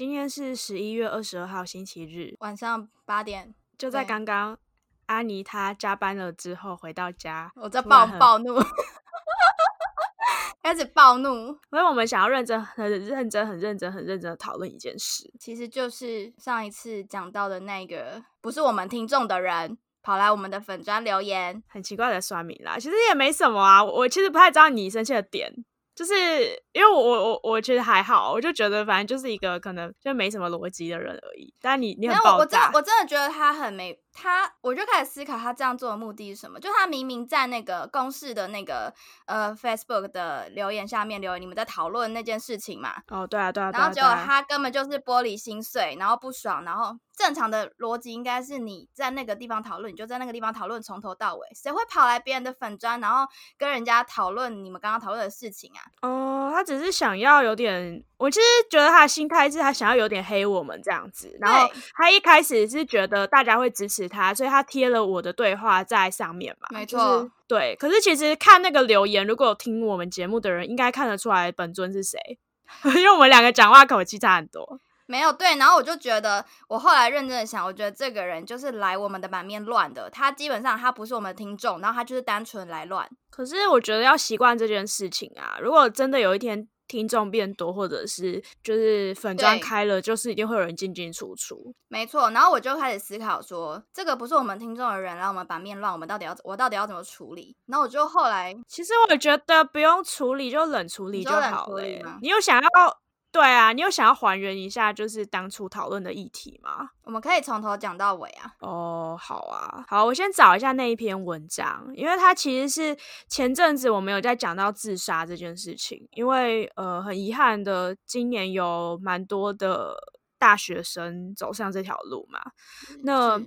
今天是十一月二十二号星期日，晚上八点，就在刚刚，阿妮她加班了之后回到家，我在暴突然很暴怒，开始暴怒，因为我们想要认真、很认真、很认真、很认真的讨论一件事。其实就是上一次讲到的那个，不是我们听众的人跑来我们的粉砖留言，很奇怪的酸民啦，其实也没什么啊。我我其实不太知道你生气的点，就是因为我我我我其实还好，我就觉得反正就是一个可能就没什么逻辑的人而已。但你你很爆炸，我真的我真的觉得他很没他，我就开始思考他这样做的目的是什么。就他明明在那个公示的那个呃 Facebook 的留言下面留言，你们在讨论那件事情嘛，哦，对啊对啊，然后结果他根本就是玻璃心碎，然后不爽，然后正常的逻辑应该是你在那个地方讨论，你就在那个地方讨论从头到尾，谁会跑来别人的粉砖，然后跟人家讨论你们刚刚讨论的事情啊？哦，他只是想要有点，我其实觉得他的心态是他想要有点黑我们这样子，然后他一开始是觉得大家会支持他，所以他贴了我的对话在上面嘛，没就是错对。可是其实看那个留言，如果有听我们节目的人，应该看得出来本尊是谁，因为我们两个讲话口气差很多。没有对，然后我就觉得，我后来认真的想，我觉得这个人就是来我们的版面乱的，他基本上他不是我们的听众，然后他就是单纯来乱。可是我觉得要习惯这件事情啊，如果真的有一天。听众变多，或者是就是粉砖开了，就是一定会有人进进出出。没错，然后我就开始思考说，这个不是我们听众的人让我们版面乱，我们到底要我到底要怎么处理？然后我就后来其实我觉得不用处理，就冷处理就好了你有想要对啊？你有想要还原一下就是当初讨论的议题吗？我们可以从头讲到尾啊。哦，好啊，好，我先找一下那一篇文章，因为它其实是前阵子我们有在讲到自杀这件事情，因为呃，很遗憾的，今年有蛮多的大学生走上这条路嘛。那是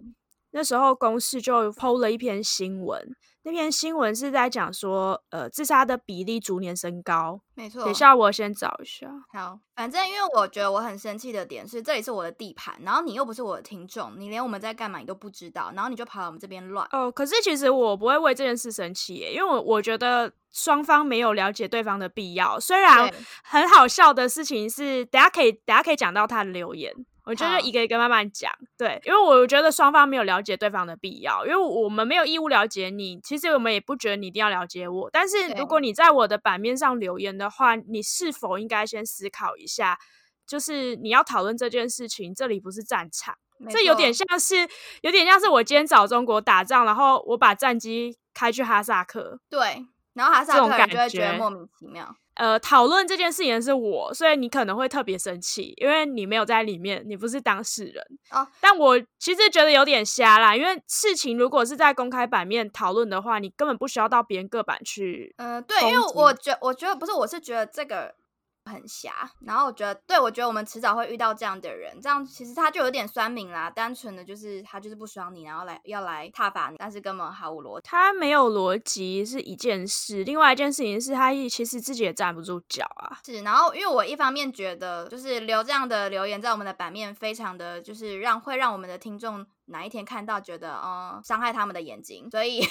那时候公视就 PO 了一篇新闻，那篇新闻是在讲说，呃，自杀的比例逐年升高。没错，等一下，我先找一下。好，反正因为我觉得我很生气的点是，这里是我的地盘，然后你又不是我的听众，你连我们在干嘛你都不知道，然后你就跑到我们这边乱。哦，可是其实我不会为这件事生气耶，因为我我觉得双方没有了解对方的必要。虽然很好笑的事情是，等下可以等下可以讲到他的留言，我觉好得一个一个慢慢讲。对，因为我觉得双方没有了解对方的必要，因为我们没有义务了解你，其实我们也不觉得你一定要了解我。但是如果你在我的版面上留言的话，你是否应该先思考一下？就是你要讨论这件事情，这里不是战场。没这有点像是，有点像是我今天找中国打仗，然后我把战机开去哈萨克，对，然后哈萨克人就会觉得觉莫名其妙。呃，讨论这件事情的是我，所以你可能会特别生气，因为你没有在里面，你不是当事人。哦，但我其实觉得有点瞎啦，因为事情如果是在公开版面讨论的话，你根本不需要到别人个版去。嗯、对，因为我觉我觉得不是，我是觉得这个很狭，然后我觉得，对我觉得我们迟早会遇到这样的人，这样其实他就有点酸民啦，单纯的就是他就是不爽你，然后来要来踏伐你，但是根本毫无逻辑。他没有逻辑是一件事，另外一件事情是他其实自己也站不住脚啊。是，然后因为我一方面觉得，就是留这样的留言在我们的版面，非常的就是让会让我们的听众哪一天看到觉得，嗯，伤害他们的眼睛，所以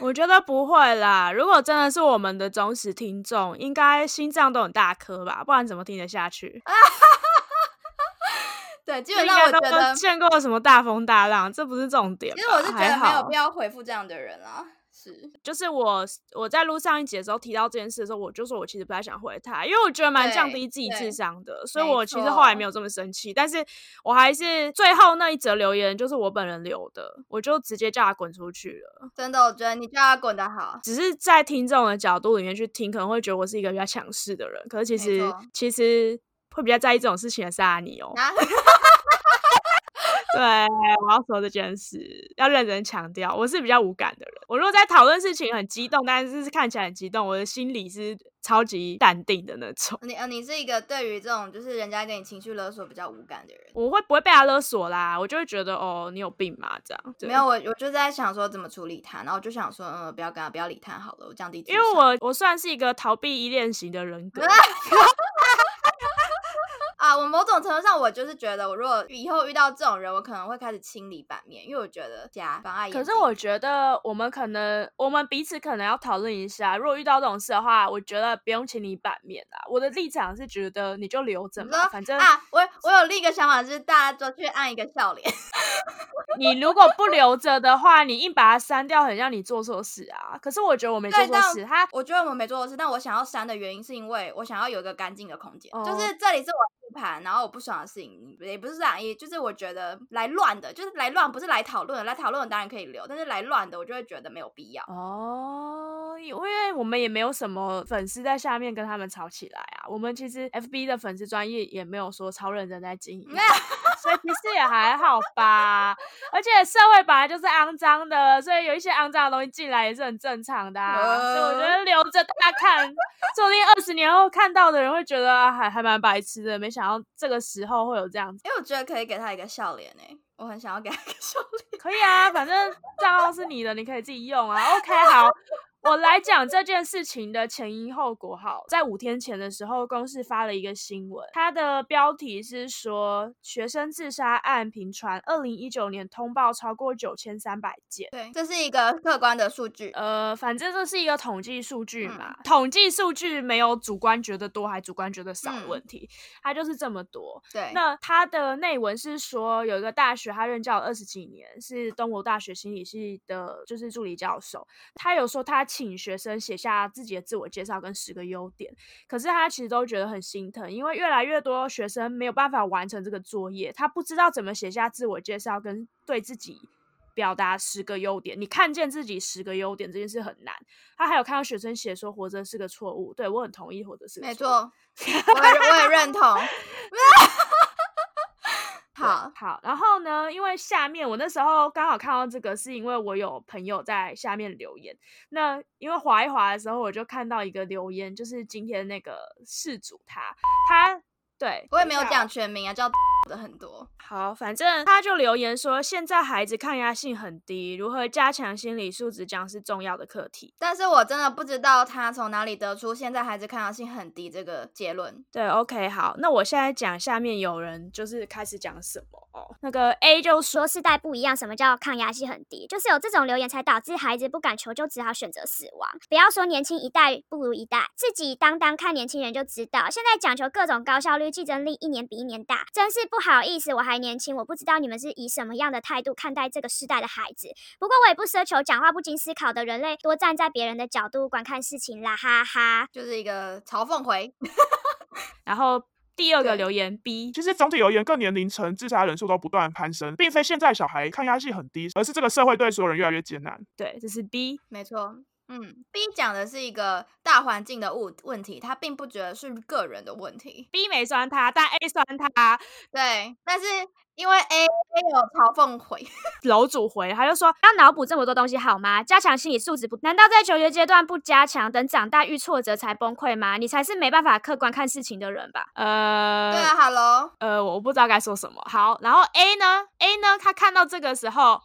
我觉得不会啦，如果真的是我们的忠实听众，应该心脏都很大颗吧，不然怎么听得下去？对，基就本上我觉得，见过什么大风大浪，这不是重点吧。其实我是觉得没有必要回复这样的人啦。是，就是我我在录上一集的时候提到这件事的时候，我就说我其实不太想回他，因为我觉得蛮降低自己智商的，所以我其实后来没有这么生气，但是我还是最后那一则留言就是我本人留的，我就直接叫他滚出去了。真的，我觉得你叫他滚得好。只是在听众的角度里面去听，可能会觉得我是一个比较强势的人，可是其实其实会比较在意这种事情的是阿尼哦。啊，对，我要说这件事，要认真强调，我是比较无感的人。我如果在讨论事情很激动，但是是看起来很激动，我的心里是超级淡定的那种。你呃，你是一个对于这种就是人家给你情绪勒索比较无感的人。我会不会被他勒索啦？我就会觉得哦，你有病嘛？这样对没有，我我就在想说怎么处理他，然后我就想说，嗯，不要跟他，不要理他好了，我降低。因为我我算是一个逃避依恋型的人格 啊，啊，我某种程度上，我就是觉得，我如果以后遇到这种人，我可能会开始清理版面，因为我觉得加妨碍。可是我觉得我们可能，我们彼此可能要讨论一下，如果遇到这种事的话，我觉得不用清理版面啦。我的立场是觉得你就留着嘛，反正啊，我我有另一个想法，就是大家都去按一个笑脸。你如果不留着的话，你硬把它删掉，很像你做错事啊。可是我觉得我没做错事，他我觉得我没做错事，但我想要删的原因是因为我想要有一个干净的空间，就是这里是我复盘，然后我不爽的事情也不是这样，也就是我觉得来乱的，就是来乱，不是来讨论的，来讨论的当然可以留，但是来乱的，我就会觉得没有必要。哦，因为我们也没有什么粉丝在下面跟他们吵起来啊，我们其实 FB 的粉丝专业也没有说超认真在经营。所以其实也还好吧，而且社会本来就是肮脏的，所以有一些肮脏的东西进来也是很正常的。所以我觉得留着大家看，说不定二十年后看到的人会觉得还还蛮白痴的，没想到这个时候会有这样子。因为我觉得可以给他一个笑脸诶，我很想要给他一个笑脸。可以啊，反正账号是你的，你可以自己用啊。OK，好。我来讲这件事情的前因后果。好，在五天前的时候，公司发了一个新闻，它的标题是说学生自杀案频传，二零一九年通报超过九千三百件。对，这是一个客观的数据。呃，反正这是一个统计数据嘛，统计数据没有主观觉得多还主观觉得少的问题，它就是这么多。对，那它的内文是说有一个大学，他任教二十几年，是东吴大学心理系的，就是助理教授，他有说他。请学生写下自己的自我介绍跟十个优点，可是他其实都觉得很心疼，因为越来越多学生没有办法完成这个作业，他不知道怎么写下自我介绍跟对自己表达十个优点。你看见自己十个优点这件事很难。他还有看到学生写说活着是个错误，对我很同意，活着是没错，我我也认同。好好，然后呢？因为下面我那时候刚好看到这个，是因为我有朋友在下面留言。那因为划一划的时候，我就看到一个留言，就是今天那个事主他他。对我也没有讲全名啊，叫 的很多。好，反正他就留言说，现在孩子抗压性很低，如何加强心理素质将是重要的课题。但是我真的不知道他从哪里得出现在孩子抗压性很低这个结论。对，OK，好，那我现在讲下面有人就是开始讲什么哦。那个 A 就说世代不一样，什么叫抗压性很低？就是有这种留言才导致孩子不敢求救，只好选择死亡。不要说年轻一代不如一代，自己当当看年轻人就知道，现在讲求各种高效率。竞争力一年比一年大，真是不好意思，我还年轻，我不知道你们是以什么样的态度看待这个时代的孩子。不过我也不奢求讲话不经思考的人类多站在别人的角度观看事情啦，哈哈，就是一个嘲讽回。然后第二个留言 B，其实总体而言，各年龄层自杀人数都不断攀升，并非现在小孩抗压性很低，而是这个社会对所有人越来越艰难。对，这是 B，没错。嗯，B 讲的是一个大环境的问问题，他并不觉得是个人的问题。B 没酸他，但 A 酸他。对，但是因为 A A 有嘲讽回 楼主回，他就说要脑补这么多东西好吗？加强心理素质不？难道在求学阶段不加强，等长大遇挫折才崩溃吗？你才是没办法客观看事情的人吧？呃，对啊，Hello，呃，我不知道该说什么。好，然后 A 呢？A 呢？他看到这个时候。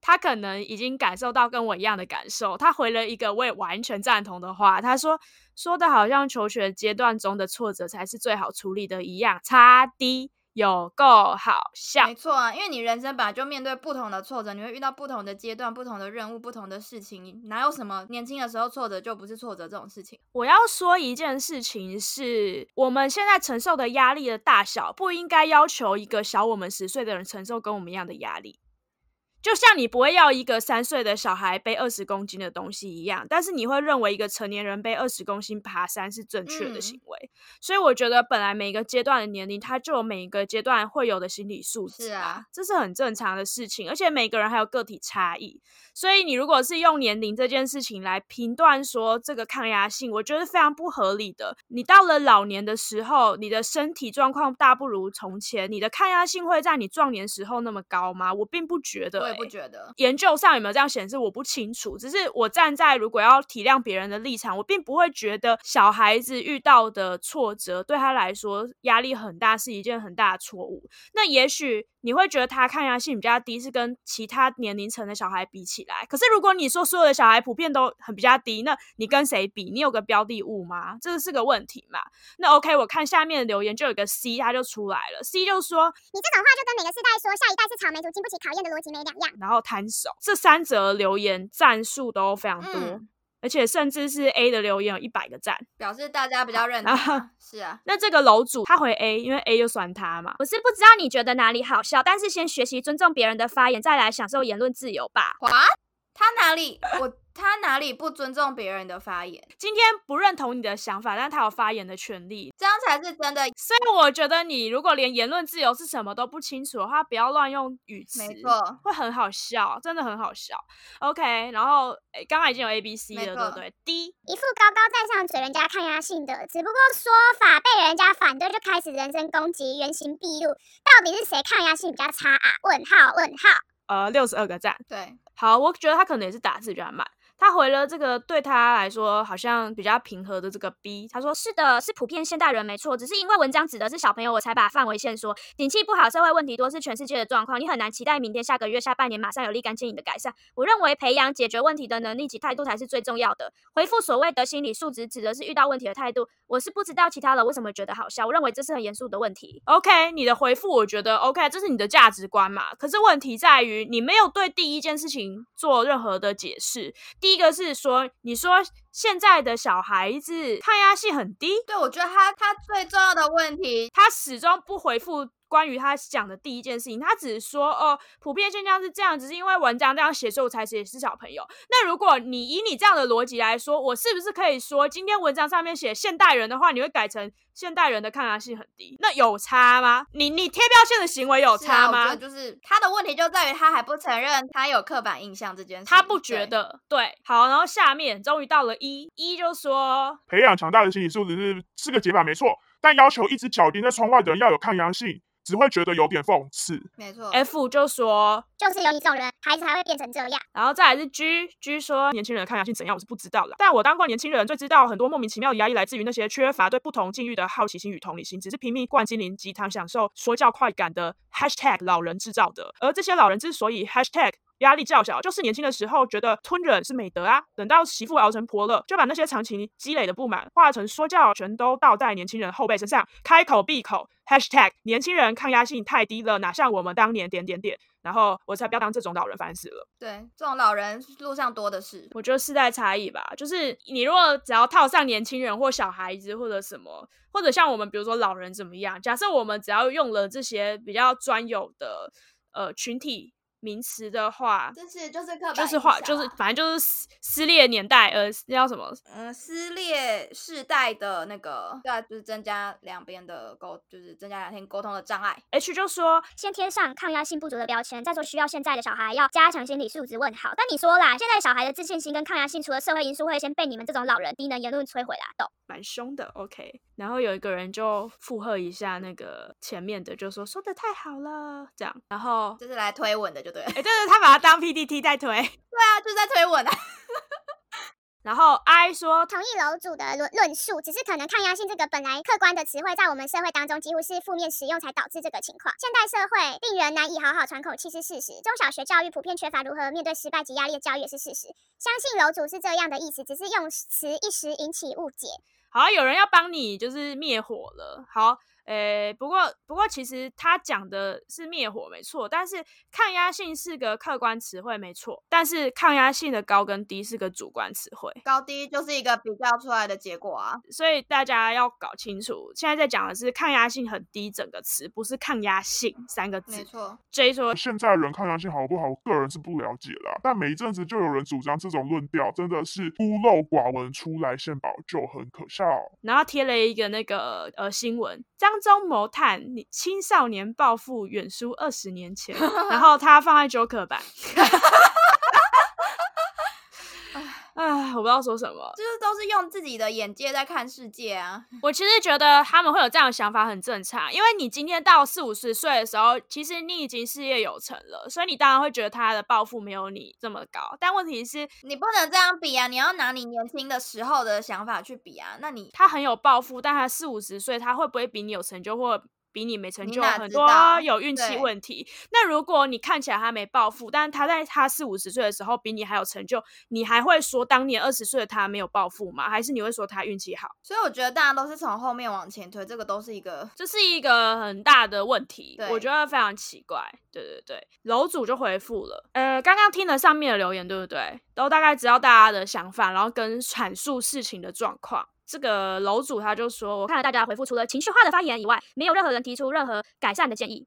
他可能已经感受到跟我一样的感受，他回了一个我也完全赞同的话。他说：“说的好像求学阶段中的挫折才是最好处理的一样。”差低有够好笑，没错啊，因为你人生本来就面对不同的挫折，你会遇到不同的阶段、不同的任务、不同的事情，哪有什么年轻的时候挫折就不是挫折这种事情？我要说一件事情是，我们现在承受的压力的大小，不应该要求一个小我们十岁的人承受跟我们一样的压力。就像你不会要一个三岁的小孩背二十公斤的东西一样，但是你会认为一个成年人背二十公斤爬山是正确的行为。所以我觉得本来每一个阶段的年龄，他就有每一个阶段会有的心理素质啊，这是很正常的事情。而且每个人还有个体差异，所以你如果是用年龄这件事情来评断说这个抗压性，我觉得非常不合理的。你到了老年的时候，你的身体状况大不如从前，你的抗压性会在你壮年时候那么高吗？我并不觉得。不觉得，研究上有没有这样显示，我不清楚。只是我站在如果要体谅别人的立场，我并不会觉得小孩子遇到的挫折对他来说压力很大是一件很大的错误。那也许你会觉得他抗压性比较低，是跟其他年龄层的小孩比起来。可是如果你说所有的小孩普遍都很比较低，那你跟谁比？你有个标的物吗？这个是个问题嘛？那 OK，我看下面的留言就有个 C，他就出来了。C 就说你这种话就跟每个世代说下一代是草莓族经不起考验的逻辑没两样。然后摊手，这三则留言赞数都非常多，嗯而且甚至是 A 的留言有一百个赞。表示大家比较认同。是啊，那这个楼主他回 A，因为 A 就酸他嘛。我是不知道你觉得哪里好笑，但是先学习尊重别人的发言，再来享受言论自由吧。哇，他哪里我他哪里不尊重别人的发言？今天不认同你的想法，但他有发言的权利。这样才是真的。所以我觉得你如果连言论自由是什么都不清楚的话，不要乱用语词，没错，会很好笑，真的很好笑。OK，然后诶刚刚已经有 A、B、C 了，对不对？D 一副高高在上嘴人家抗压性的，只不过说法被人家反对就开始人身攻击，原形毕露。到底是谁抗压性比较差啊？问号问号。呃六十二个赞。对，好，我觉得他可能也是打字比较慢。他回了这个对他来说好像比较平和的这个 B，他说是的，是普遍现代人没错，只是因为文章指的是小朋友，我才把范围限缩。景气不好，社会问题多，是全世界的状况，你很难期待明天、下个月、下半年马上有立竿见影的改善。我认为培养解决问题的能力及态度才是最重要的。回复所谓的心理素质，指的是遇到问题的态度。我是不知道其他人为什么觉得好笑，我认为这是很严肃的问题。OK，你的回复我觉得 OK，这是你的价值观嘛。可是问题在于你没有对第一件事情做任何的解释。第第一个是说，你说现在的小孩子抗压性很低，对我觉得他他最重要的问题，他始终不回复关于他讲的第一件事情，他只是说哦，普遍现象是这样，只是因为文章这样写，所以我才写是小朋友。那如果你以你这样的逻辑来说，我是不是可以说，今天文章上面写现代人的话，你会改成现代人的抗压性很低？那有差吗？你你贴标签的行为有差吗？就是他的问题就在于他还不承认他有刻板印象这件事，他不觉对。得对，好，然后下面终于到了一一就说培养强大的心理素质是是个解法没错，但要求一只脚钉在窗外的人要有抗压性，只会觉得有点讽刺。没错 F 就说就是有你这种人，孩子才会变成这样。然后再来是 G G 说年轻人的抗压性怎样，我是不知道的。但我当过年轻人，最知道很多莫名其妙的压力来自于那些缺乏对不同境遇的好奇心与同理心，只是拼命灌精灵鸡汤，享受说教快感的 Hashtag 老人制造的。而这些老人之所以 Hashtag 压力较小，就是年轻的时候觉得吞忍是美德啊，等到媳妇熬成婆了，就把那些长期积累的不满化成说教，全都倒在年轻人后背身上，开口闭口 Hashtag 年轻人抗压性太低了，哪像我们当年点点点。然后我才不要当这种老人，烦死了。对，这种老人路上多的是。我觉得世代差异吧，就是你如果只要套上年轻人或小孩子或者什么，或者像我们比如说老人怎么样，假设我们只要用了这些比较专有的呃群体名词的话，就是就是刻板就是话就是反正就是撕撕裂年代，呃，那叫什么？嗯，撕裂世代的那个，对啊，就是增加两边的沟，就是增加两边沟通的障碍。H 就说先贴上抗压性不足的标签，再说需要现在的小孩要加强心理素质。问好。但你说啦，现在小孩的自信心跟抗压性，除了社会因素，会先被你们这种老人低能言论摧毁啦。懂？蛮凶的，OK。然后有一个人就附和一下那个前面的，就说说的太好了，这样。然后，就是来推文的，就对了。哎，对对，他把它当 PPT 在推。对啊，就是在推文啊。然后 I 说同意楼主的论论述，只是可能抗压性这个本来客观的词汇，在我们社会当中几乎是负面使用，才导致这个情况。现代社会令人难以好好喘口气是事实，中小学教育普遍缺乏如何面对失败及压力的教育也是事实。相信楼主是这样的意思，只是用词一时引起误解。好，有人要帮你就是灭火了。好，诶，不过不过其实他讲的是灭火没错，但是抗压性是个客观词汇没错，但是抗压性的高跟低是个主观词汇，高低就是一个比较出来的结果啊。所以大家要搞清楚，现在在讲的是抗压性很低整个词，不是抗压性三个字。没错，J 说现在人抗压性好不好，我个人是不了解啦。但每一阵子就有人主张这种论调，真的是孤陋寡闻，出来献宝就很可笑。然后贴了一个那个呃新闻，张忠谋探你青少年暴富远输二十年前，然后他放在 Joker 版。唉，我不知道说什么。就是都是用自己的眼界在看世界啊。我其实觉得他们会有这样的想法很正常，因为你今天到四五十岁的时候，其实你已经事业有成了，所以你当然会觉得他的抱负没有你这么高。但问题是，你不能这样比啊！你要拿你年轻的时候的想法去比啊。那你他很有抱负，但他四五十岁，他会不会比你有成就或？比比你没成就很多有运气问题。那如果你看起来他没暴富，但是他在他四五十岁的时候比你还有成就，你还会说当年二十岁的他没有暴富吗？还是你会说他运气好？所以我觉得大家都是从后面往前推，这个都是一个这是一个很大的问题，我觉得非常奇怪。对对对，楼主就回复了，呃，刚刚听了上面的留言，对不对？都大概知道大家的想法，然后跟阐述事情的状况。这个楼主他就说，我看看了大家回复，除了情绪化的发言以外，没有任何人提出任何改善的建议。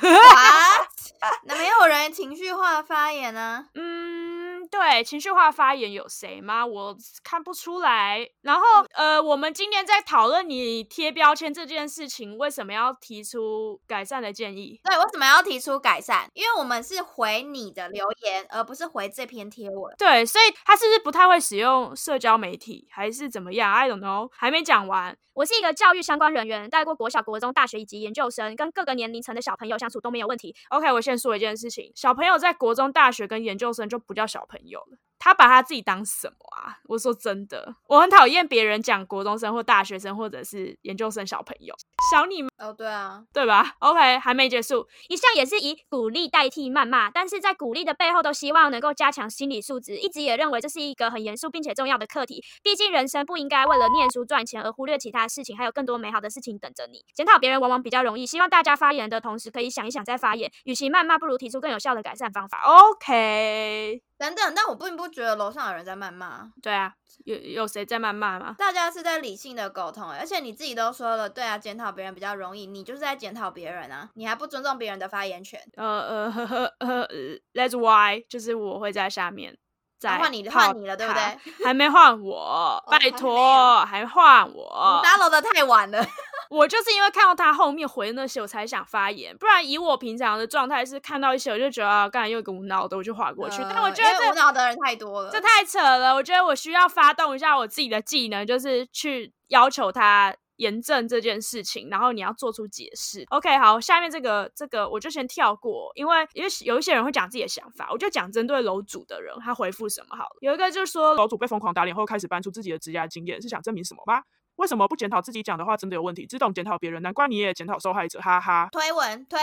what？那没有人情绪化发言呢、嗯，对，情绪化发言有谁吗？我看不出来。然后，呃，我们今天在讨论你贴标签这件事情，为什么要提出改善的建议？对，为什么要提出改善？因为我们是回你的留言，而不是回这篇贴文。对，所以他是不是不太会使用社交媒体，还是怎么样？I don't know，还没讲完。我是一个教育相关人员，带过国小、国中、大学以及研究生，跟各个年龄层的小朋友相处都没有问题。OK，我先说一件事情，小朋友在国中、大学跟研究生就不叫小朋友了。他把他自己当什么啊？我说真的，我很讨厌别人讲国中生或大学生或者是研究生小朋友，小你们哦，对啊，对吧？OK，还没结束。一向也是以鼓励代替谩骂，但是在鼓励的背后，都希望能够加强心理素质。一直也认为这是一个很严肃并且重要的课题。毕竟人生不应该为了念书赚钱而忽略其他事情，还有更多美好的事情等着你。检讨别人往往比较容易，希望大家发言的同时可以想一想再发言。与其谩骂，不如提出更有效的改善方法。OK，等等，但我并不觉得楼上有人在谩骂，对啊，有有谁在谩骂吗？大家是在理性的沟通、欸，而且你自己都说了，对啊，检讨别人比较容易，你就是在检讨别人啊，你还不尊重别人的发言权。呃呃呵呵呃，That's why，就是我会在下面再啊换你泡换你了对不他对？还没换我，拜托，还换我你。follow 的太晚了，我就是因为看到他后面回那些，我才想发言，不然以我平常的状态是看到一些我就觉得啊，刚才又一个无脑的，我就划过去。但我觉得这脑的人太多了，这太扯了，我觉得我需要发动一下我自己的技能，就是去要求他严正这件事情，然后你要做出解释。OK，好，下面这个这个我就先跳过，因为因为有一些人会讲自己的想法，我就讲针对楼主的人他回复什么好了。有一个就是说楼主被疯狂打脸后，开始搬出自己的职业经验，是想证明什么吗？为什么不检讨自己讲的话真的有问题，只懂检讨别人？难怪你也检讨受害者，哈哈。推文推，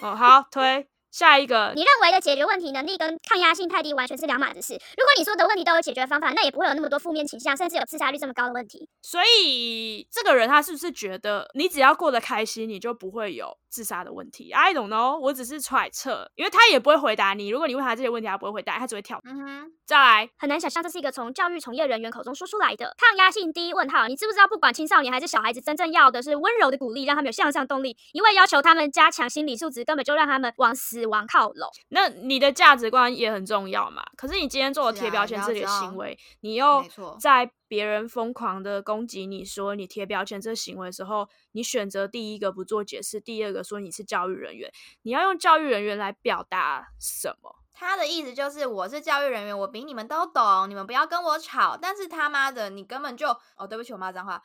哦，好推下一个你认为的解决问题能力跟抗压性太低完全是两码子事。如果你说的问题都有解决方法，那也不会有那么多负面倾向，甚至有自杀率这么高的问题。所以这个人他是不是觉得你只要过得开心，你就不会有自杀的问题？I don't know，我只是揣测，因为他也不会回答你。如果你问他这些问题，他不会回答，他只会跳。嗯哼，再来，很难想象这是一个从教育从业人员口中说出来的抗压性低。问号，你知不知道，不管青少年还是小孩子，真正要的是温柔的鼓励，让他们有向上动力。因为要求他们加强心理素质，根本就让他们往死亡靠拢。那你的价值观也很重要嘛。可是你今天做了贴标签自己的行为，你又错在别人疯狂的攻击你说你贴标签这行为的时候，你选择第一个不做解释，第二个说你是教育人员，你要用教育人员来表达什么？他的意思就是我是教育人员，我比你们都懂，你们不要跟我吵。但是他妈的，你根本就哦，对不起，我骂脏话。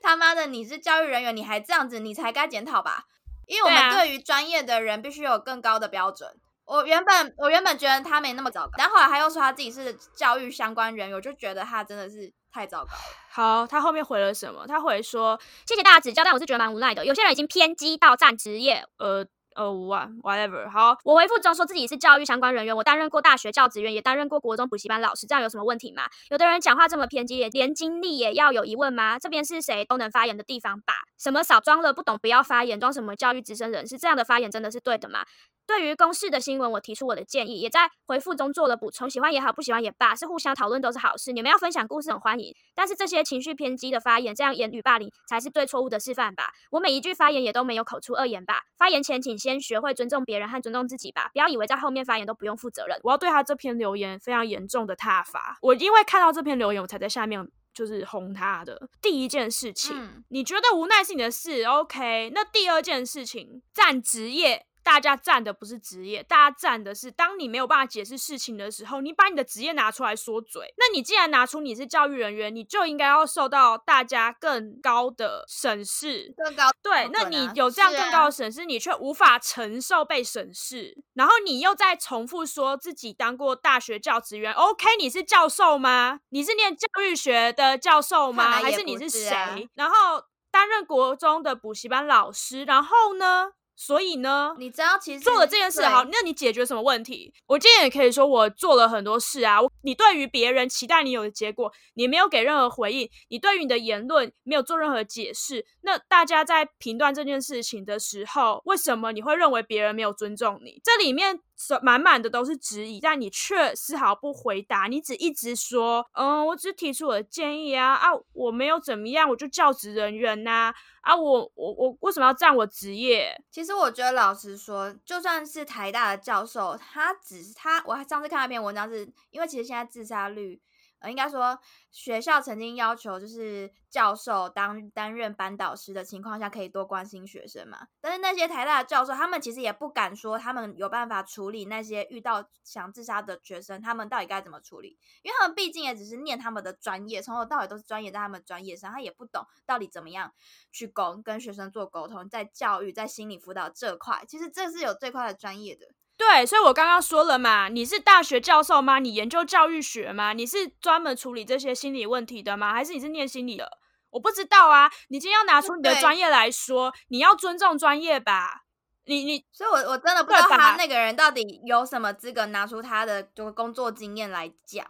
他妈的，你是教育人员，你还这样子，你才该检讨吧？因为我们对于专业的人必须有更高的标准。我原本我原本觉得他没那么糟糕，但后来他又说他自己是教育相关人员，我就觉得他真的是太糟糕。好，他后面回了什么？他回说，谢谢大家指教，但我是觉得蛮无奈的。有些人已经偏激到站职业，呃呃，what whatever，好，我回复中说自己是教育相关人员，我担任过大学教职员，也担任过国中补习班老师，这样有什么问题吗？有的人讲话这么偏激，连经历也要有疑问吗？这边是谁都能发言的地方吧？什么少装了不懂不要发言，装什么教育资深人士？这样的发言真的是对的吗？对于公示的新闻，我提出我的建议，也在回复中做了补充。喜欢也好，不喜欢也罢，是互相讨论都是好事。你们要分享故事很欢迎，但是这些情绪偏激的发言，这样言语霸凌才是对错误的示范吧。我每一句发言也都没有口出恶言吧。发言前请先学会尊重别人和尊重自己吧，不要以为在后面发言都不用负责任。我要对他这篇留言非常严重的挞伐。我因为看到这篇留言，我才在下面就是轰他的。第一件事情，嗯你觉得无奈是你的事，OK？那第二件事情，占职业。大家站的不是职业，大家站的是当你没有办法解释事情的时候，你把你的职业拿出来说嘴。那你既然拿出你是教育人员，你就应该要受到大家更高的审视。更高对，那你有这样更高啊的审视，你却无法承受被审视，然后你又在重复说自己当过大学教职员，OK？你是教授吗？你是念教育学的教授吗？还是你是谁？然后担任国中的补习班老师，然后呢？所以呢，你知道其实做了这件事好，那你解决什么问题？我今天也可以说我做了很多事啊。我你对于别人期待你有的结果，你没有给任何回应，你对于你的言论没有做任何解释。那大家在评断这件事情的时候，为什么你会认为别人没有尊重你？这里面是满满的都是质疑，但你却丝毫不回答，你只一直说，嗯，我只提出我的建议啊啊，我没有怎么样，我就教职人员呐啊我我我为什么要占我职业？其实我觉得，老实说，就算是台大的教授，他只是他，我上次看到一篇文章是，因为其实现在自杀率，呃，应该说学校曾经要求，就是教授当担任班导师的情况下，可以多关心学生嘛。但是那些台大的教授，他们其实也不敢说他们有办法处理那些遇到想自杀的学生，他们到底该怎么处理？因为他们毕竟也只是念他们的专业，从头到尾都是专业在他们专业上，他也不懂到底怎么样去沟跟学生做沟通，在教育、在心理辅导这块，其实这是有这块的专业的。对，所以我刚刚说了嘛，你是大学教授吗？你研究教育学吗？你是专门处理这些心理问题的吗？还是你是念心理的？我不知道啊。你今天要拿出你的专业来说，你要尊重专业吧。你你所以我我真的不知道他那个人到底有什么资格拿出他的就是工作经验来讲，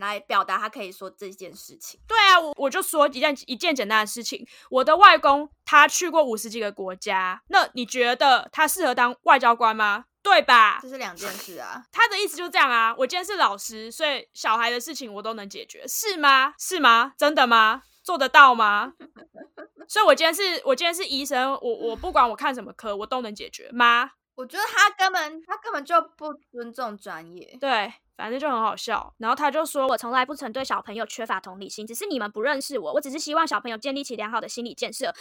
来表达他可以说这件事情。对啊，我我就说一件一件简单的事情，我的外公他去过五十几个国家，那你觉得他适合当外交官吗？对吧这？是两件事啊。他的意思就这样啊，我今天是老师，所以小孩的事情我都能解决，是吗？是吗？真的吗？做得到吗？所以我今天是我今天是医生，我我不管我看什么科，我都能解决吗？我觉得他根本他根本就不尊重专业。对，反正就很好笑。然后他就说我从来不曾对小朋友缺乏同理心，只是你们不认识我，我只是希望小朋友建立起良好的心理建设。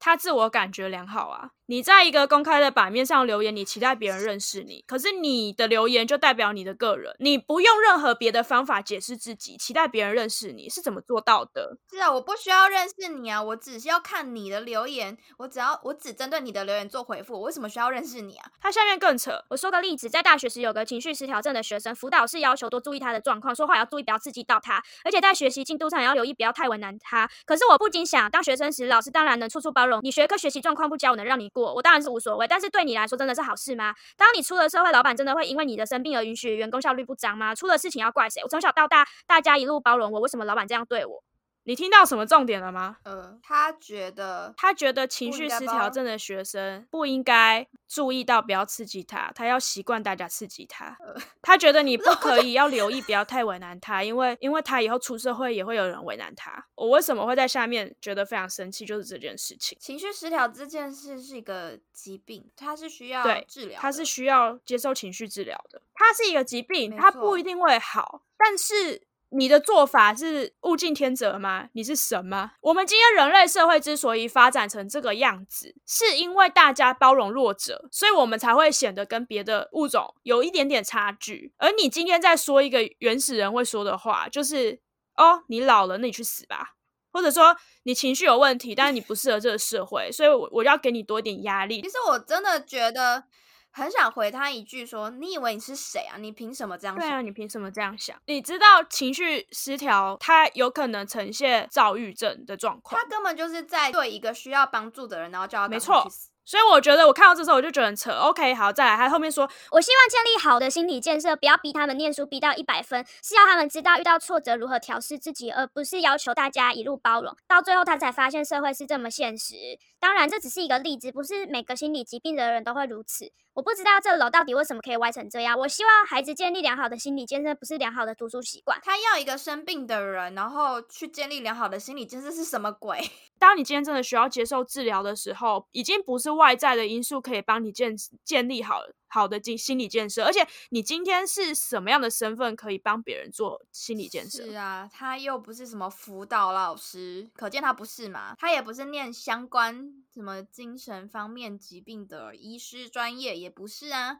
他自我感觉良好啊。你在一个公开的版面上留言，你期待别人认识你，可是你的留言就代表你的个人，你不用任何别的方法解释自己，期待别人认识你是怎么做到的？是啊，我不需要认识你啊，我只是要看你的留言，我只要我只针对你的留言做回复，我为什么需要认识你啊？他下面更扯，我说个例子，在大学时有个情绪失调症的学生，辅导室要求多注意他的状况，说话要注意不要刺激到他，而且在学习进度上也要留意不要太为难他。可是我不禁想，当学生时，老师当然能处处包容，你学科学习状况不佳，我能让你过，我当然是无所谓。但是对你来说，真的是好事吗？当你出了社会，老板真的会因为你的生病而允许员工效率不彰吗？出了事情要怪谁？我从小到大，大家一路包容我，为什么老板这样对我？你听到什么重点了吗？呃，他觉得他觉得情绪失调症的学生不应该注意到不要刺激他，他要习惯大家刺激他。呃他觉得你 不可以要留意不要太为难他，因为因为他以后出社会也会有人为难他。我为什么会在下面觉得非常生气，就是这件事情。情绪失调这件事是一个疾病，它是需要对治疗的，他是需要接受情绪治疗的。它是一个疾病，没它不一定会好，但是。你的做法是物竞天择吗？你是神吗？我们今天人类社会之所以发展成这个样子，是因为大家包容弱者，所以我们才会显得跟别的物种有一点点差距。而你今天在说一个原始人会说的话，就是“哦，你老了，那你去死吧”，或者说你情绪有问题，但是你不适合这个社会，所以我我要给你多一点压力其。实我真的觉得很想回他一句说：“你以为你是谁啊？你凭什么这样想？”对啊，你凭什么这样想？你知道情绪失调，他有可能呈现躁郁症的状况他。根本就是在对一个需要帮助的人，然后叫他没错。所以我觉得我看到这时候我就觉得很扯。OK，好，再来，他后面说，我希望建立好的心理建设，不要逼他们念书逼到一百分，是要他们知道遇到挫折如何调试自己，而不是要求大家一路包容。到最后，他才发现社会是这么现实。当然，这只是一个例子，不是每个心理疾病的人都会如此。我不知道这楼到底为什么可以歪成这样。我希望孩子建立良好的心理建设，不是良好的读书习惯。他要一个生病的人，然后去建立良好的心理建设是什么鬼？当你今天真的需要接受治疗的时候，已经不是外在的因素可以帮你建建立好好的心心理建设，而且你今天是什么样的身份可以帮别人做心理建设？是啊，他又不是什么辅导老师，可见他不是嘛？他也不是念相关什么精神方面疾病的医师专业，也不是啊。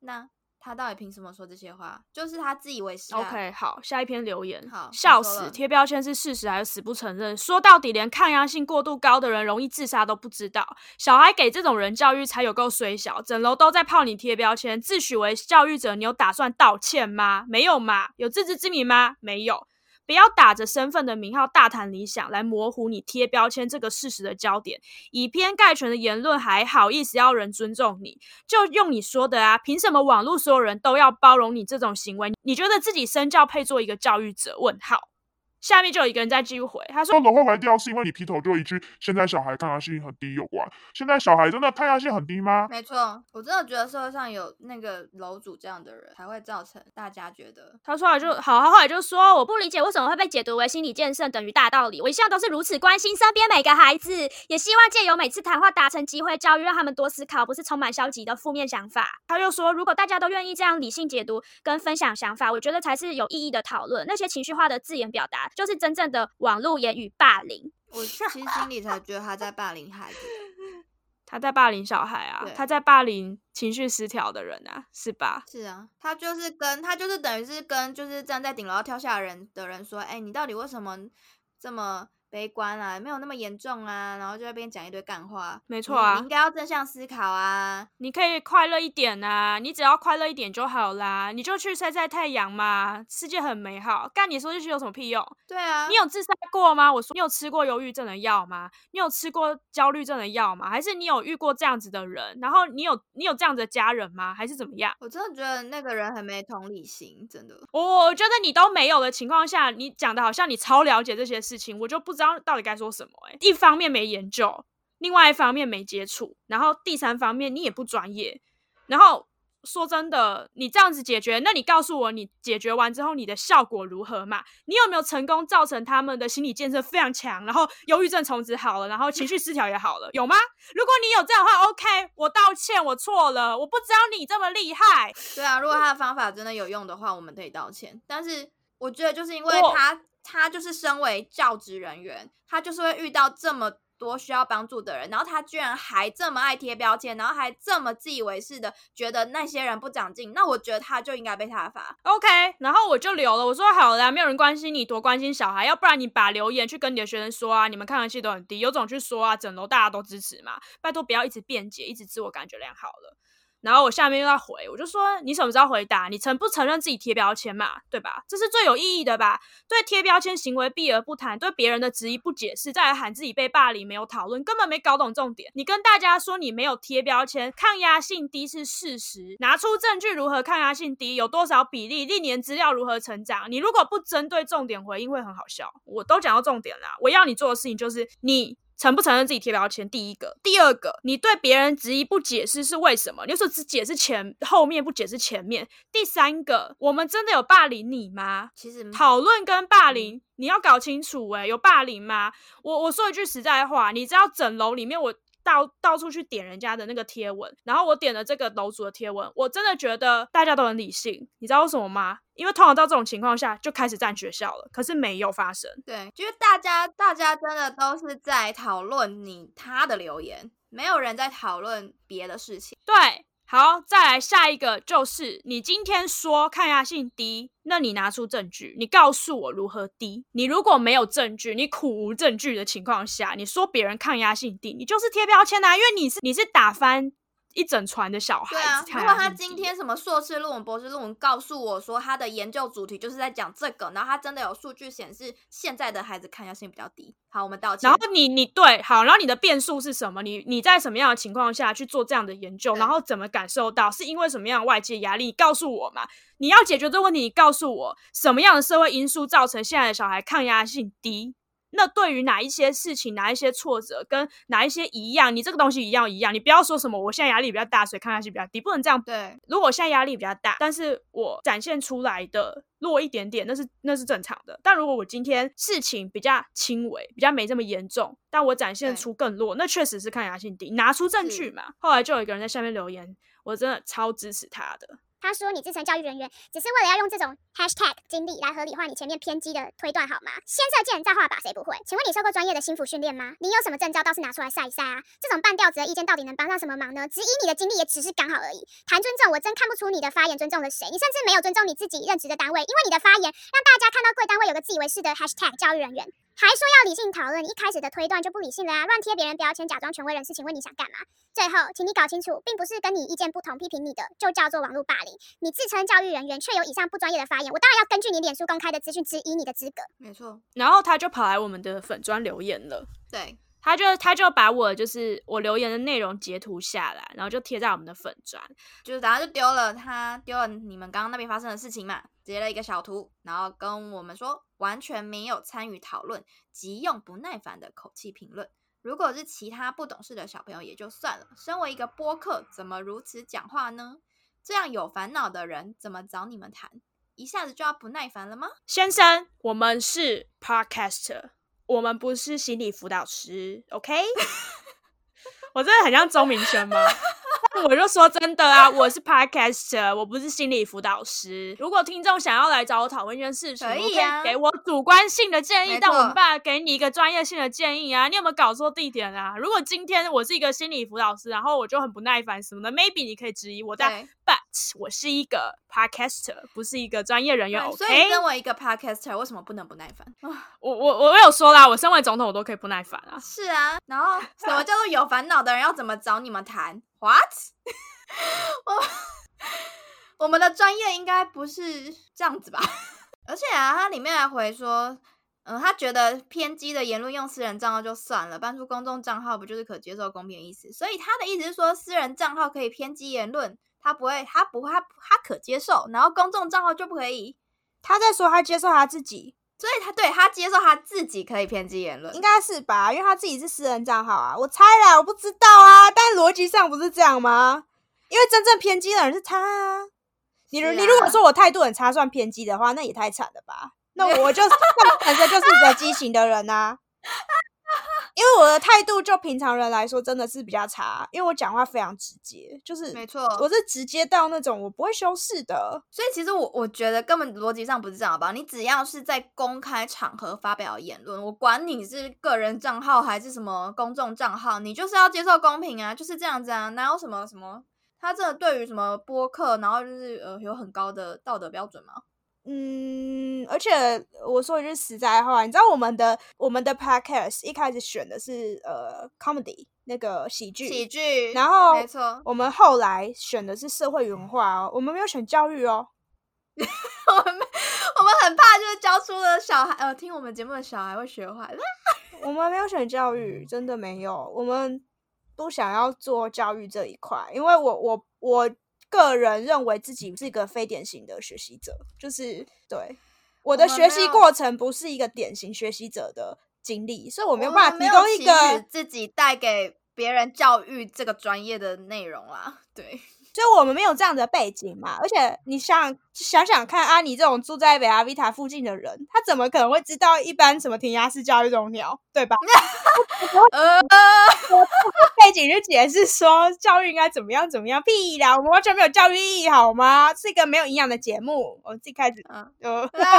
那他到底凭什么说这些话？就是他自以为是、啊。OK，好，下一篇留言，好笑死！贴标签是事实还是死不承认？说到底，连抗压性过度高的人容易自杀都不知道。小孩给这种人教育才有够衰小，整楼都在泡你贴标签，自诩为教育者，你有打算道歉吗？没有嘛？有自知之明吗？没有。不要打着身份的名号大谈理想，来模糊你贴标签这个事实的焦点，以偏概全的言论还好意思要人尊重你？就用你说的啊，凭什么网络所有人都要包容你这种行为？你觉得自己身教配做一个教育者？问号。下面就有一个人在继续回，他说：“楼会坏掉是因为你劈头就一句，现在小孩抗压性很低有关。现在小孩真的抗压性很低吗？”没错，我真的觉得社会上有那个楼主这样的人，才会造成大家觉得他说来就好。他后来就说：“我不理解为什么会被解读为心理建设等于大道理。我一向都是如此关心身边每个孩子，也希望借由每次谈话达成机会教育，让他们多思考，不是充满消极的负面想法。”他又说：“如果大家都愿意这样理性解读跟分享想法，我觉得才是有意义的讨论。那些情绪化的字眼表达，就是真正的。”网络言语霸凌，我其实心里才觉得他在霸凌孩子，他在霸凌小孩啊，他在霸凌情绪失调的人啊，是吧？是啊，他就是跟他就是等于是跟就是站在顶楼要跳下人的人说，哎，你到底为什么这么？悲观啊，没有那么严重啊，然后就在边讲一堆干话。没错啊，你应该要正向思考啊，你可以快乐一点啊，你只要快乐一点就好啦，你就去晒晒太阳嘛，世界很美好。干你说这些有什么屁用？对啊，你有自杀过吗？我说你有吃过忧郁症的药吗？你有吃过焦虑症的药吗？还是你有遇过这样子的人？然后你有你有这样子的家人吗？还是怎么样？我真的觉得那个人很没同理心，真的。我我觉得你都没有的情况下，你讲的好像你超了解这些事情，我就不知道到底该说什么。哎，一方面没研究，另外一方面没接触，然后第三方面你也不专业，然后。说真的，你这样子解决，那你告诉我，你解决完之后你的效果如何嘛？你有没有成功造成他们的心理建设非常强，然后忧郁症从此好了，然后情绪失调也好了，有吗？如果你有这样的话，OK，我道歉，我错了，我不知道你这么厉害。对啊，如果他的方法真的有用的话，我们可以道歉。但是我觉得就是因为他，他就是身为教职人员，他就是会遇到这么。多需要帮助的人，然后他居然还这么爱贴标签，然后还这么自以为是的觉得那些人不长进，那我觉得他就应该被他罚。OK，然后我就留了。我说好了，没有人关心你，多关心小孩，要不然你把留言去跟你的学生说啊，你们抗压性都很低，有种去说啊，整楼大家都支持嘛，拜托不要一直辩解，一直自我感觉良好了。然后我下面又要回，我就说你什么时候回答？你承不承认自己贴标签嘛？对吧？这是最有意义的吧？对贴标签行为避而不谈，对别人的质疑不解释，再来喊自己被霸凌没有讨论，根本没搞懂重点。你跟大家说你没有贴标签，抗压性低是事实，拿出证据如何抗压性低，有多少比例，历年资料如何成长。你如果不针对重点回应，会很好笑。我都讲到重点啦，我要你做的事情就是你。承不承认自己贴标签？第一个，第二个，你对别人质疑不解释是为什么？你说只解释前后面不解释前面。第三个，我们真的有霸凌你吗？其实讨论跟霸凌你要搞清楚，诶有霸凌吗？我我说一句实在话，你知道整楼里面我。到到处去点人家的那个贴文，然后我点了这个楼主的贴文，我真的觉得大家都很理性，你知道为什么吗？因为通常到这种情况下就开始占学校了，可是没有发生。对，就是大家大家真的都是在讨论你他的留言，没有人在讨论别的事情。对。好，再来下一个，就是你今天说抗压性低，那你拿出证据，你告诉我如何低。你如果没有证据，你苦无证据的情况下，你说别人抗压性低，你就是贴标签啊，因为你是你是打翻。一整船的小孩。对啊，如果他今天什么硕士论文、博士论文告诉我说他的研究主题就是在讲这个，然后他真的有数据显示现在的孩子抗压性比较低。好，我们道歉。然后你你对好，然后你的变数是什么？你你在什么样的情况下去做这样的研究？然后怎么感受到？是因为什么样的外界压力？告诉我嘛。你要解决这个问题，你告诉我什么样的社会因素造成现在的小孩抗压性低？那对于哪一些事情，哪一些挫折，跟哪一些一样，你这个东西一样一样，你不要说什么我现在压力比较大，所以抗压性比较低，不能这样。对，如果我现在压力比较大，但是我展现出来的弱一点点，那是那是正常的。但如果我今天事情比较轻微，比较没这么严重，但我展现出更弱，那确实是抗压性低，拿出证据嘛。后来就有一个人在下面留言，我真的超支持他的。他说：“你自称教育人员，只是为了要用这种 hashtag 经历来合理化你前面偏激的推断，好吗？先射箭再画靶，谁不会？请问你受过专业的心腹训练吗？你有什么证照，倒是拿出来晒一晒啊！这种半吊子的意见到底能帮上什么忙呢？质疑你的经历也只是刚好而已。谈尊重，我真看不出你的发言尊重了谁。你甚至没有尊重你自己任职的单位，因为你的发言让大家看到贵单位有个自以为是的 hashtag 教育人员。”还说要理性讨论，一开始的推断就不理性了啊！乱贴别人标签，假装权威人士，请问你想干嘛？最后，请你搞清楚，并不是跟你意见不同批评你的就叫做网络霸凌。你自称教育人员，却有以上不专业的发言，我当然要根据你脸书公开的资讯质疑你的资格。没错，然后他就跑来我们的粉砖留言了。对，他就他就把我就是我留言的内容截图下来，然后就贴在我们的粉砖。就是然后就丢了他丢了你们刚刚那边发生的事情嘛，截了一个小图，然后跟我们说完全没有参与讨论，即用不耐烦的口气评论。如果是其他不懂事的小朋友也就算了，身为一个播客，怎么如此讲话呢？这样有烦恼的人怎么找你们谈？一下子就要不耐烦了吗？先生，我们是 podcaster，我们不是心理辅导师，OK？我真的很像钟明轩吗？我就说真的啊，我是 podcaster，我不是心理辅导师。如果听众想要来找我讨论一件事情，可以啊以给我主观性的建议，但我错没办法给你一个专业性的建议啊。你有没有搞错地点啊？如果今天我是一个心理辅导师，然后我就很不耐烦什么的，maybe 你可以质疑我，但对 but 我是一个 podcaster，不是一个专业人员对所以？身为一个 podcaster，为什么不能不耐烦？啊我我我有说啦，我身为总统，我都可以不耐烦啊。是啊，然后 什么叫做有烦恼的人要怎么找你们谈？What？我我们的专业应该不是这样子吧？而且啊，它里面还回说，嗯，他觉得偏激的言论用私人账号就算了，搬出公众账号不就是可接受、公平的意思？所以他的意思是说，私人账号可以偏激言论，他不会，他不会，他他可接受，然后公众账号就不可以。他在说他接受他自己，所以他对他接受他自己可以偏激言论应，该是吧？因为他自己是私人账号啊，我猜啦，我不知道啊，但逻辑上不是这样吗？因为真正偏激的人是他啊。你如、你如果啊说我态度很差算偏激的话，那也太惨了吧？那我就是 那我本身就是一个畸形的人呐、因为我的态度就平常人来说真的是比较差，因为我讲话非常直接，就是没错，我是直接到那种我不会修饰的。所以其实我我觉得根本逻辑上不是这样吧？你只要是在公开场合发表言论，我管你是个人账号还是什么公众账号，你就是要接受公平啊，就是这样子啊，哪有什么什么？他真的对于什么播客，然后就是呃有很高的道德标准吗？嗯，而且我说一句实在话，你知道我们的我们的 podcast 一开始选的是呃 comedy 那个喜剧，喜剧，然后没错，我们后来选的是社会文化哦，我们没有选教育哦。我们我们很怕就是教出了小孩呃听我们节目的小孩会学坏，我们没有选教育，真的没有。我们不想要做教育这一块，因为我我我个人认为自己是一个非典型的学习者，就是对我的学习过程不是一个典型学习者的经历，所以我我没有办法提供一个，自己带给别人教育这个专业的内容啦，对。就我们没有这样的背景嘛。而且你想想想看，阿尼这种住在北阿维塔附近的人，他怎么可能会知道一般什么填鸭式教育这种鸟，对吧？呃，背景就解释说教育应该怎么样怎么样，屁啦，我们完全没有教育意义好吗？是一个没有营养的节目。我自己开始嗯，呃，啊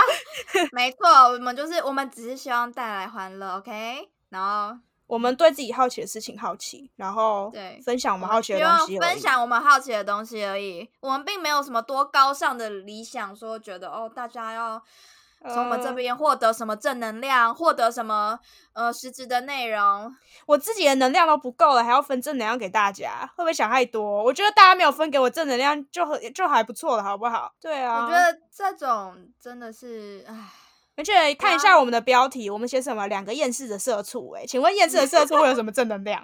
没错，我们就是我们只是希望带来欢乐，OK？然后我们对自己好奇的事情好奇，然后对分享我们好奇的东西分享我们好奇的东西而已。我们并没有什么多高尚的理想，说觉得哦，大家要从我们这呃边获得什么正能量，获得什么呃实质的内容。我自己的能量都不够了，还要分正能量给大家，会不会想太多？我觉得大家没有分给我正能量就很就还不错了，好不好？对啊，我觉得这种真的是，唉，而且看一下我们的标题，我们写什么？两个厌世的社畜、欸，请问厌世的社畜会有什么正能量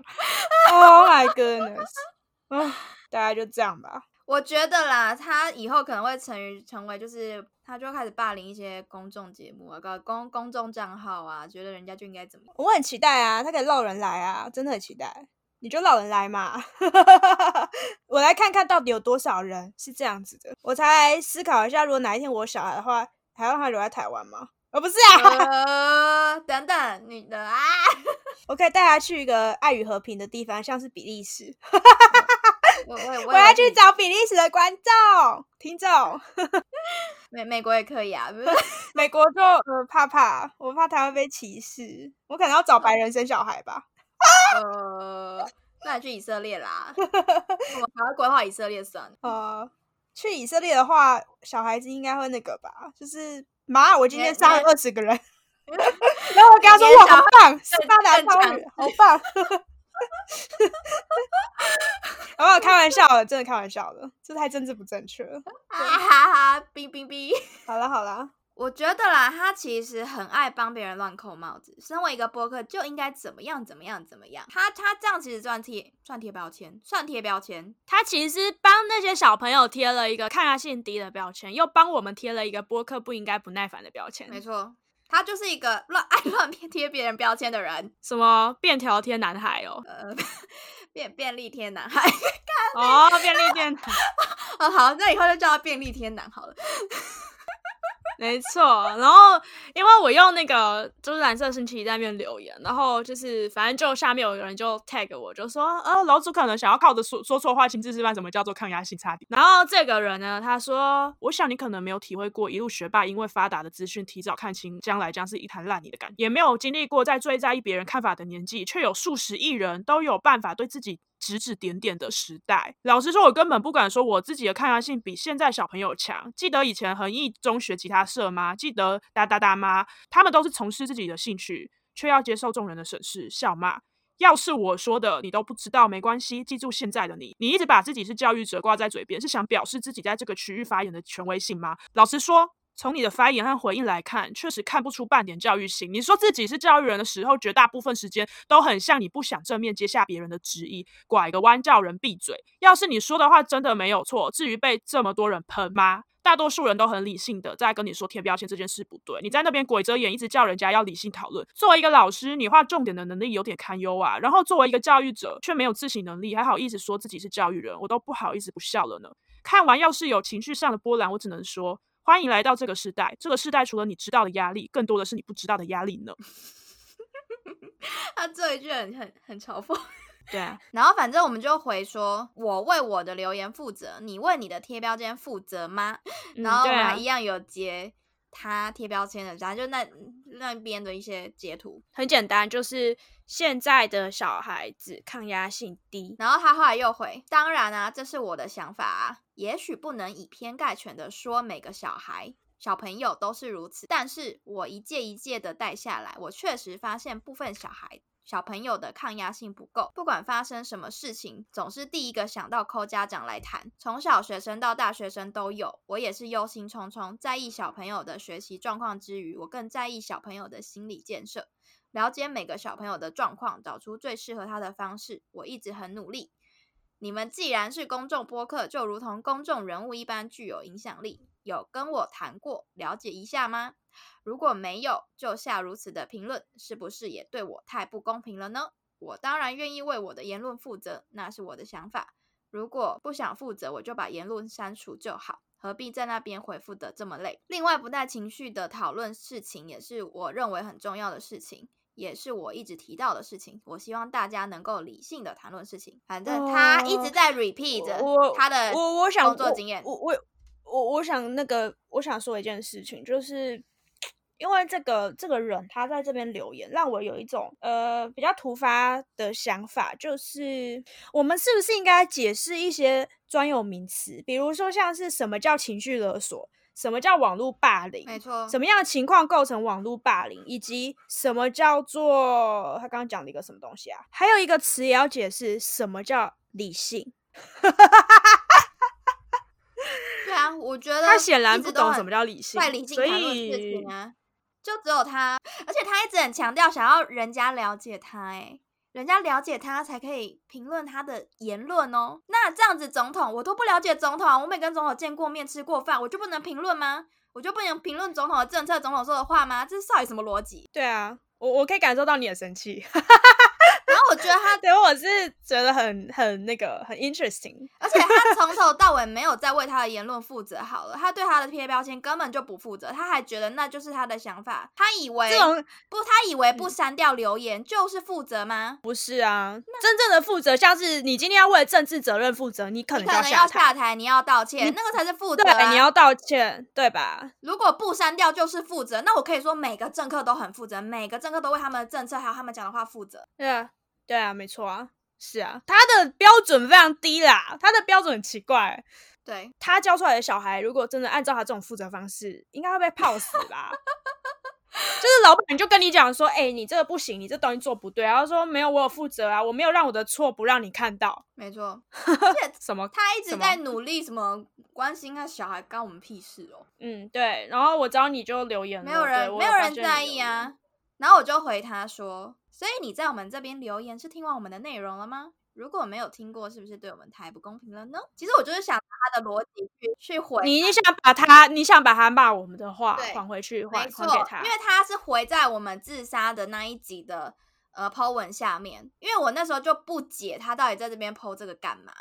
？Oh my goodness！啊，大概就这样吧。我觉得啦，他以后可能会成于成为，就是他就开始霸凌一些公众节目啊，搞公公众账号啊，觉得人家就应该怎么样。我很期待啊，他可以绕人来啊，真的很期待。你就绕人来嘛，我来看看到底有多少人是这样子的，我才思考一下，如果哪一天我小孩的话，还要让他留在台湾吗？哦，不是啊，呃，等等，你的啊，我可以带他去一个爱与和平的地方，像是比利时，我 我要去找找比利时的观众、听众。美美国也可以啊，美国就呃怕怕，我怕他会被歧视，我可能要找白人生小孩吧。呃，那你去以色列啦，我们还要规划以色列算了。呃，去以色列的话，小孩子应该会那个吧，就是妈，我今天杀了二十个人，然后我跟他说：“哇，好棒，斯巴达更强超女，好棒！”好不好？开玩笑的，真的开玩笑的，这太政治不正确了。哈 哈哈，哔哔哔。好了好了，我觉得啦，他其实很爱帮别人乱扣帽子。身为一个播客，就应该怎么样怎么样怎么样。他他这样其实算贴算贴标签，算贴标签。他其实帮那些小朋友贴了一个抗压性低的标签，又帮我们贴了一个播客不应该不耐烦的标签。没错，他就是一个乱 爱乱贴别人标签的人。什么便条贴男孩哦，呃，便便利贴男孩。哦，便利店，哦，好，那以后就叫他便利贴男好了。没错。然后因为我用那个就是蓝色星期一在那边留言，然后就是反正就下面有人就 tag 我，就说呃楼主可能想要靠着说说错话亲自示范什么叫做抗压性差点。然后这个人呢，他说我想你可能没有体会过一路学霸因为发达的资讯提早看清将来将是一滩烂泥的感觉，也没有经历过在最在意别人看法的年纪，却有数十亿人都有办法对自己指指点点的时代。老实说，我根本不敢说我自己的抗压性比现在小朋友强。记得以前恒毅中学吉他社吗？记得哒哒哒吗？他们都是从事自己的兴趣，却要接受众人的审视、笑骂。要是我说的你都不知道，没关系。记住现在的你，你一直把自己是教育者挂在嘴边，是想表示自己在这个区域发言的权威性吗？老实说，从你的发言和回应来看，确实看不出半点教育性。你说自己是教育人的时候，绝大部分时间都很像你不想正面接下别人的质疑，拐个弯叫人闭嘴。要是你说的话真的没有错，至于被这么多人喷吗？大多数人都很理性的在跟你说贴标签这件事不对，你在那边鬼遮眼，一直叫人家要理性讨论。作为一个老师，你画重点的能力有点堪忧啊。然后作为一个教育者，却没有自省能力，还好意思说自己是教育人，我都不好意思不笑了呢。看完要是有情绪上的波澜，我只能说欢迎来到这个时代。这个时代除了你知道的压力，更多的是你不知道的压力呢。他这一句很很很嘲讽。对啊，然后反正我们就回说，我为我的留言负责，你为你的贴标签负责吗？嗯然后还一样有截他贴标签的，然后就那那边的一些截图。很简单，就是现在的小孩子抗压性低。然后他后来又回，当然啊，这是我的想法啊，也许不能以偏概全的说每个小孩。小朋友都是如此，但是我一届一届的带下来，我确实发现部分小孩小朋友的抗压性不够，不管发生什么事情，总是第一个想到扣家长来谈。从小学生到大学生都有，我也是忧心忡忡，在意小朋友的学习状况之余，我更在意小朋友的心理建设。了解每个小朋友的状况，找出最适合他的方式。我一直很努力。你们既然是公众播客，就如同公众人物一般具有影响力。有跟我谈过，了解一下吗？如果没有，就下如此的评论，是不是也对我太不公平了呢？我当然愿意为我的言论负责，那是我的想法。如果不想负责，我就把言论删除就好，何必在那边回复的这么累？另外，不带情绪的讨论事情，也是我认为很重要的事情。也是我一直提到的事情，我希望大家能够理性的谈论事情。反正他一直在 repeat 我他的我我想我工作经验。我我我我想那个我想说一件事情，就是因为这个这个人他在这边留言，让我有一种呃比较突发的想法，就是我们是不是应该解释一些专有名词，比如说像是什么叫情绪勒索，什么叫网络霸凌，没错，什么样的情况构成网络霸凌，以及什么叫做他刚刚讲的一个什么东西啊？还有一个词也要解释，什么叫理性。对啊，我觉得他显然不懂什么叫理性在理性所以就只有他，而且他一直很强调想要人家了解他、哎，人家了解他才可以评论他的言论哦。那这样子，总统我都不了解总统，我没跟总统见过面、吃过饭，我就不能评论吗？我就不能评论总统的政策、总统说的话吗？这是到底什么逻辑？对啊，我我可以感受到你的生气，我觉得他，对我是觉得很很那个很 interesting。而且他从头到尾没有在为他的言论负责。好了，他对他的贴标签根本就不负责，他还觉得那就是他的想法，他以为这种不，他以为不删掉留言就是负责吗？不是啊，真正的负责，像是你今天要为了政治责任负责，你可能可能要下台，下台，你要道歉，那个才是负责、啊。对，你要道歉，对吧？如果不删掉就是负责，那我可以说每个政客都很负责，每个政客都为他们的政策还有他们讲的话负责。对啊，对啊，没错啊，是啊，他的标准非常低啦，他的标准很奇怪。对，他教出来的小孩，如果真的按照他这种负责方式，应该会被泡死吧？就是老板就跟你讲说，哎、你这个不行，你这东西做不对，然后说没有，我有负责啊，我没有让我的错不让你看到，没错，而且 什么他一直在努力什么关心他小孩，干我们屁事哦。嗯，对，然后我知道你就留言了，没有人没有人在意啊。然后我就回他说：“所以你在我们这边留言是听完我们的内容了吗？如果没有听过，是不是对我们太不公平了呢？”其实我就是想拿他的逻辑去去回你你想把他，你想把他骂我们的话对还回去，还给他，因为他是回在我们自杀的那一集的呃 po 文下面，因为我那时候就不解他到底在这边 po 这个干嘛，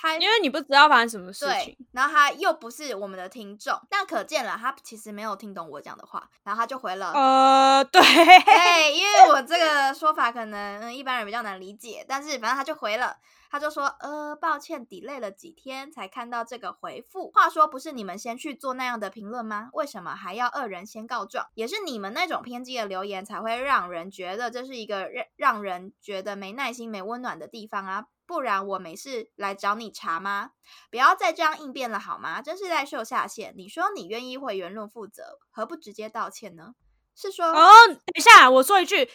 他因为你不知道发生什么事情，，然后他又不是我们的听众，但可见了他其实没有听懂我讲的话，然后他就回了。呃，对，对，因为我这个说法可能、嗯、一般人比较难理解，但是反正他就回了，他就说，呃，抱歉，delay 了几天才看到这个回复。话说，不是你们先去做那样的评论吗？为什么还要恶人先告状？也是你们那种偏激的留言才会让人觉得这是一个让让人觉得没耐心、没温暖的地方啊。不然我没事来找你查吗？不要再这样应变了好吗？真是在秀下限。你说你愿意为言论负责，何不直接道歉呢？是说哦，等一下，我说一句，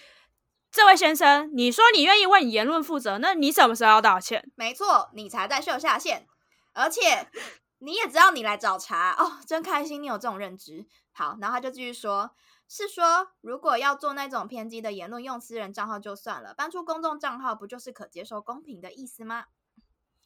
这位先生，你说你愿意为你言论负责，那你什么时候要道歉？没错，你才在秀下限，而且你也知道你来找茬哦，真开心你有这种认知。好，然后他就继续说，是说如果要做那种偏激的言论，用私人账号就算了，搬出公众账号不就是可接受公平的意思吗？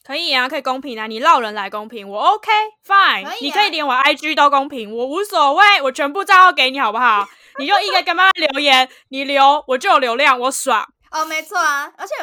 可以啊，可以公平啊，你绕人来公平，我 OK fine，你可以连我 IG 都公平，我无所谓，我全部账号给你好不好？你就一个干嘛留言，你留我就有流量，我爽哦，没错啊，而且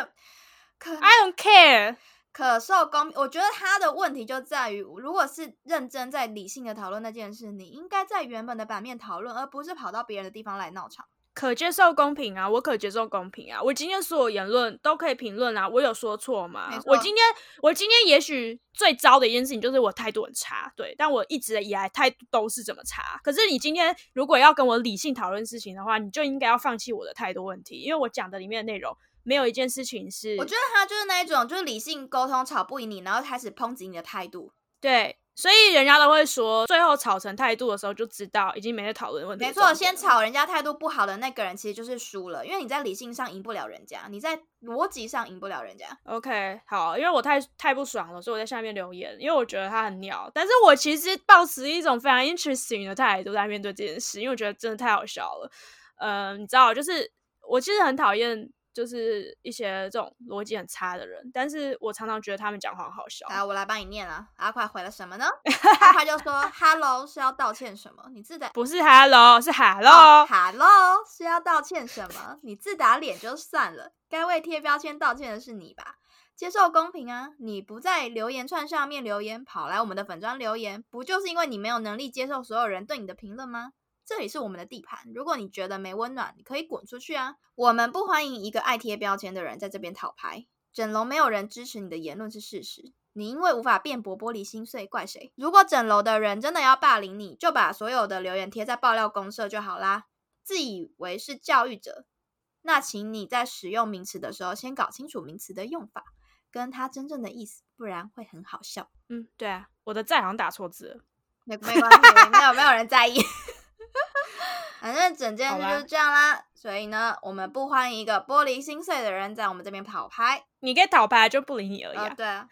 可，I don't care。可受公，我觉得他的问题就在于，如果是认真在理性的讨论那件事，你应该在原本的版面讨论，而不是跑到别人的地方来闹场。可接受公平啊，我可接受公平啊，我今天所有言论都可以评论啊，我有说错吗我今天我今天也许最糟的一件事情就是我态度很差，对，但我一直以来态度都是这么差。可是你今天如果要跟我理性讨论事情的话，你就应该要放弃我的态度问题，因为我讲的里面的内容没有一件事情是我觉得他就是那一种，就是理性沟通吵不赢你，然后开始抨击你的态度。对，所以人家都会说，最后吵成态度的时候就知道已经没在讨论问题的没错。先吵人家态度不好的那个人，其实就是输了，因为你在理性上赢不了人家，你在逻辑上赢不了人家。OK，好，因为我太太不爽了，所以我在下面留言，因为我觉得他很鸟，但是我其实抱持一种非常 interesting 的态度在面对这件事，因为我觉得真的太好笑了。嗯，你知道，就是我其实很讨厌就是一些这种逻辑很差的人，但是我常常觉得他们讲话很好笑。来，我来帮你念了。阿快回了什么呢？阿快就说：“Hello 是要道歉什么？你自打不是 hello，是 hello，、哦 Hello 是要道歉什么？你自打脸就算了，该为贴标签道歉的是你吧？接受公平啊！你不在留言串上面留言，跑来我们的粉砖留言，不就是因为你没有能力接受所有人对你的评论吗？这里是我们的地盘，如果你觉得没温暖，你可以滚出去啊！我们不欢迎一个爱贴标签的人在这边讨牌。整楼没有人支持你的言论是事实，你因为无法辩驳玻璃心碎，怪谁？如果整楼的人真的要霸凌你，就把所有的留言贴在爆料公社就好啦。自以为是教育者，那请你在使用名词的时候，先搞清楚名词的用法跟它真正的意思，不然会很好笑。嗯，对啊，我的在好像打错字了。没没关系，没有没有人在意。反正整件事就是这样啦，所以呢，我们不欢迎一个玻璃心碎的人在我们这边跑拍。你可以讨拍就不理你而已、啊呃，对啊，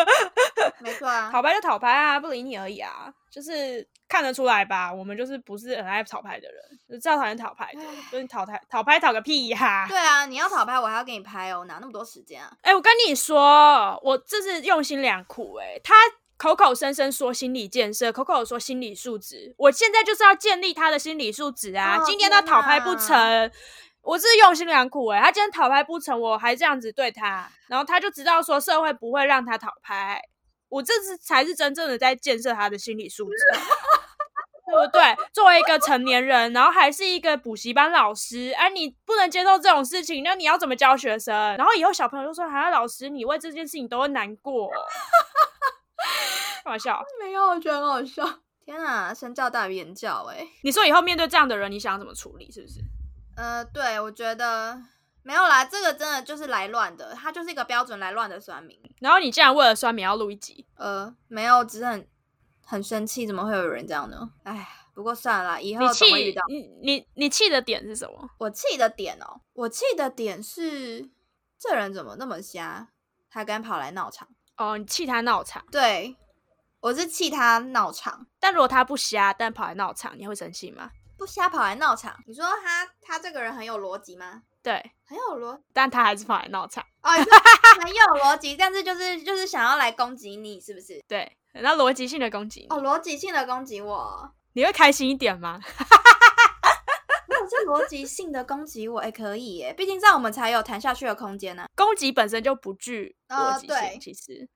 没错啊，讨拍就讨拍啊，不理你而已啊，就是看得出来吧，我们就是不是很爱讨拍的人，就知道讨厌讨拍的，就是你讨拍讨拍讨个屁呀、对啊，你要讨拍，我还要给你拍哦，哪那么多时间啊？哎、我跟你说，我这是用心良苦、哎，他口口声声说心理建设，口口说心理素质，我现在就是要建立他的心理素质啊！哦今天他讨拍不成，我是用心良苦、哎，他今天讨拍不成，我还这样子对他，然后他就知道说社会不会让他讨拍，我这是才是真正的在建设他的心理素质。对不对？作为一个成年人，然后还是一个补习班老师，哎、你不能接受这种事情，那你要怎么教学生？然后以后小朋友就说：“啊，老师，你为这件事情都会难过。”开玩笑，没有，我觉得很好笑。天啊，身教大于言教哎、你说以后面对这样的人，你想怎么处理？是不是？呃，对，我觉得没有啦，这个真的就是来乱的，他就是一个标准来乱的酸民。然后你竟然为了酸民要录一集，呃，没有，只是很很生气，怎么会有人这样呢？哎，不过算了啦，以后你总会遇到。气你你你气的点是什么？我气的点哦，我气的点是这人怎么那么瞎，还敢跑来闹场？哦，你气他闹场，对，我是气他闹场，但如果他不瞎，但跑来闹场，你会生气吗？不瞎跑来闹场。你说他他这个人很有逻辑吗？对，很有逻但他还是跑来闹场。哦，你说很有逻辑，但是就是就是想要来攻击你，是不是？对，那逻辑性的攻击，哦，逻辑性的攻击我，你会开心一点吗？没有这逻辑性的攻击我，也、可以耶，毕竟这样我们才有谈下去的空间呢、攻击本身就不具逻辑性，呃其实。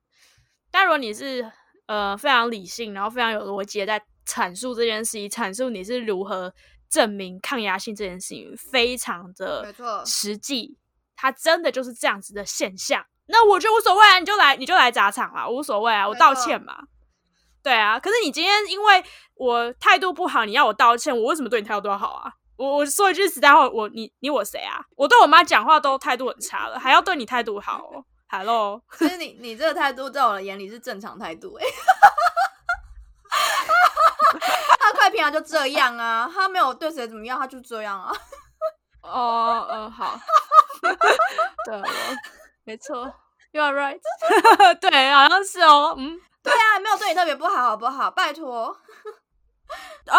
但如果你是呃非常理性，然后非常有逻辑的在阐述这件事情，阐述你是如何证明抗压性这件事情，非常的没错实际，它真的就是这样子的现象。那我就无所谓啊，你就来你就来砸场啦，无所谓啊，我道歉嘛。对啊，可是你今天因为我态度不好，你要我道歉，我为什么对你态度都要好啊？我我说一句实在话，我你你我谁啊？我对我妈讲话都态度很差了，还要对你态度好、哦、？Hello，其 实你你这个态度在我的眼里是正常态度、欸，他快平常就这样啊，他没有对谁怎么样，他就这样啊。哦，嗯，好，对，了没错，You are right，对，好像是哦，嗯，对啊，没有对你特别不好，好不好？拜托，啊，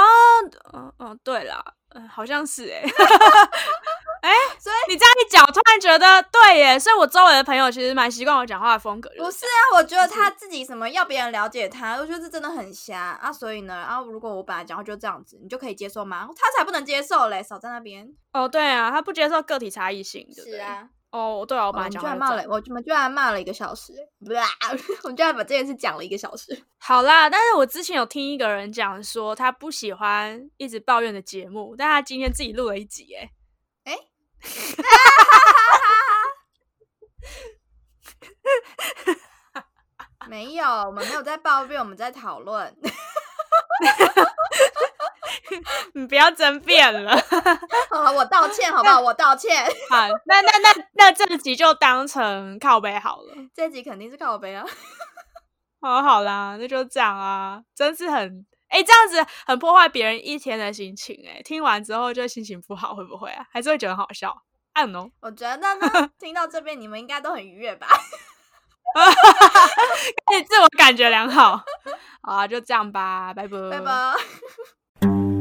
嗯嗯，对啦，嗯，好像是哎、哎、所以你这样一讲，我突然觉得对耶，所以我周围的朋友其实蛮习惯我讲话的风格，不是啊，我觉得他自己什么要别人了解他，我觉得这真的很瞎啊。所以呢，啊，如果我本来讲话就这样子，你就可以接受吗？他才不能接受嘞，少在那边。哦，对啊，他不接受个体差异性，对不对？是啊，哦，对啊，我我们本来讲居然骂了，我们居然骂了一个小时，不是，我们居然把这件事讲了一个小时。好啦，但是我之前有听一个人讲说，他不喜欢一直抱怨的节目，但他今天自己录了一集，哎，没有，我们没有在抱怨，我们在讨论。你不要争辩了。好了，我道歉，好不好？我道歉。好，那那那那这集就当成靠背好了。这集肯定是靠背啊。好，好啦，那就这样啊，真是很哎、这样子很破坏别人一天的心情哎、听完之后就心情不好，会不会啊？还是会觉得很好笑？I don't know，我觉得呢，听到这边你们应该都很愉悦吧？啊哈哈哈哈你自我感觉良好。好啊，就这样吧，拜拜，拜拜。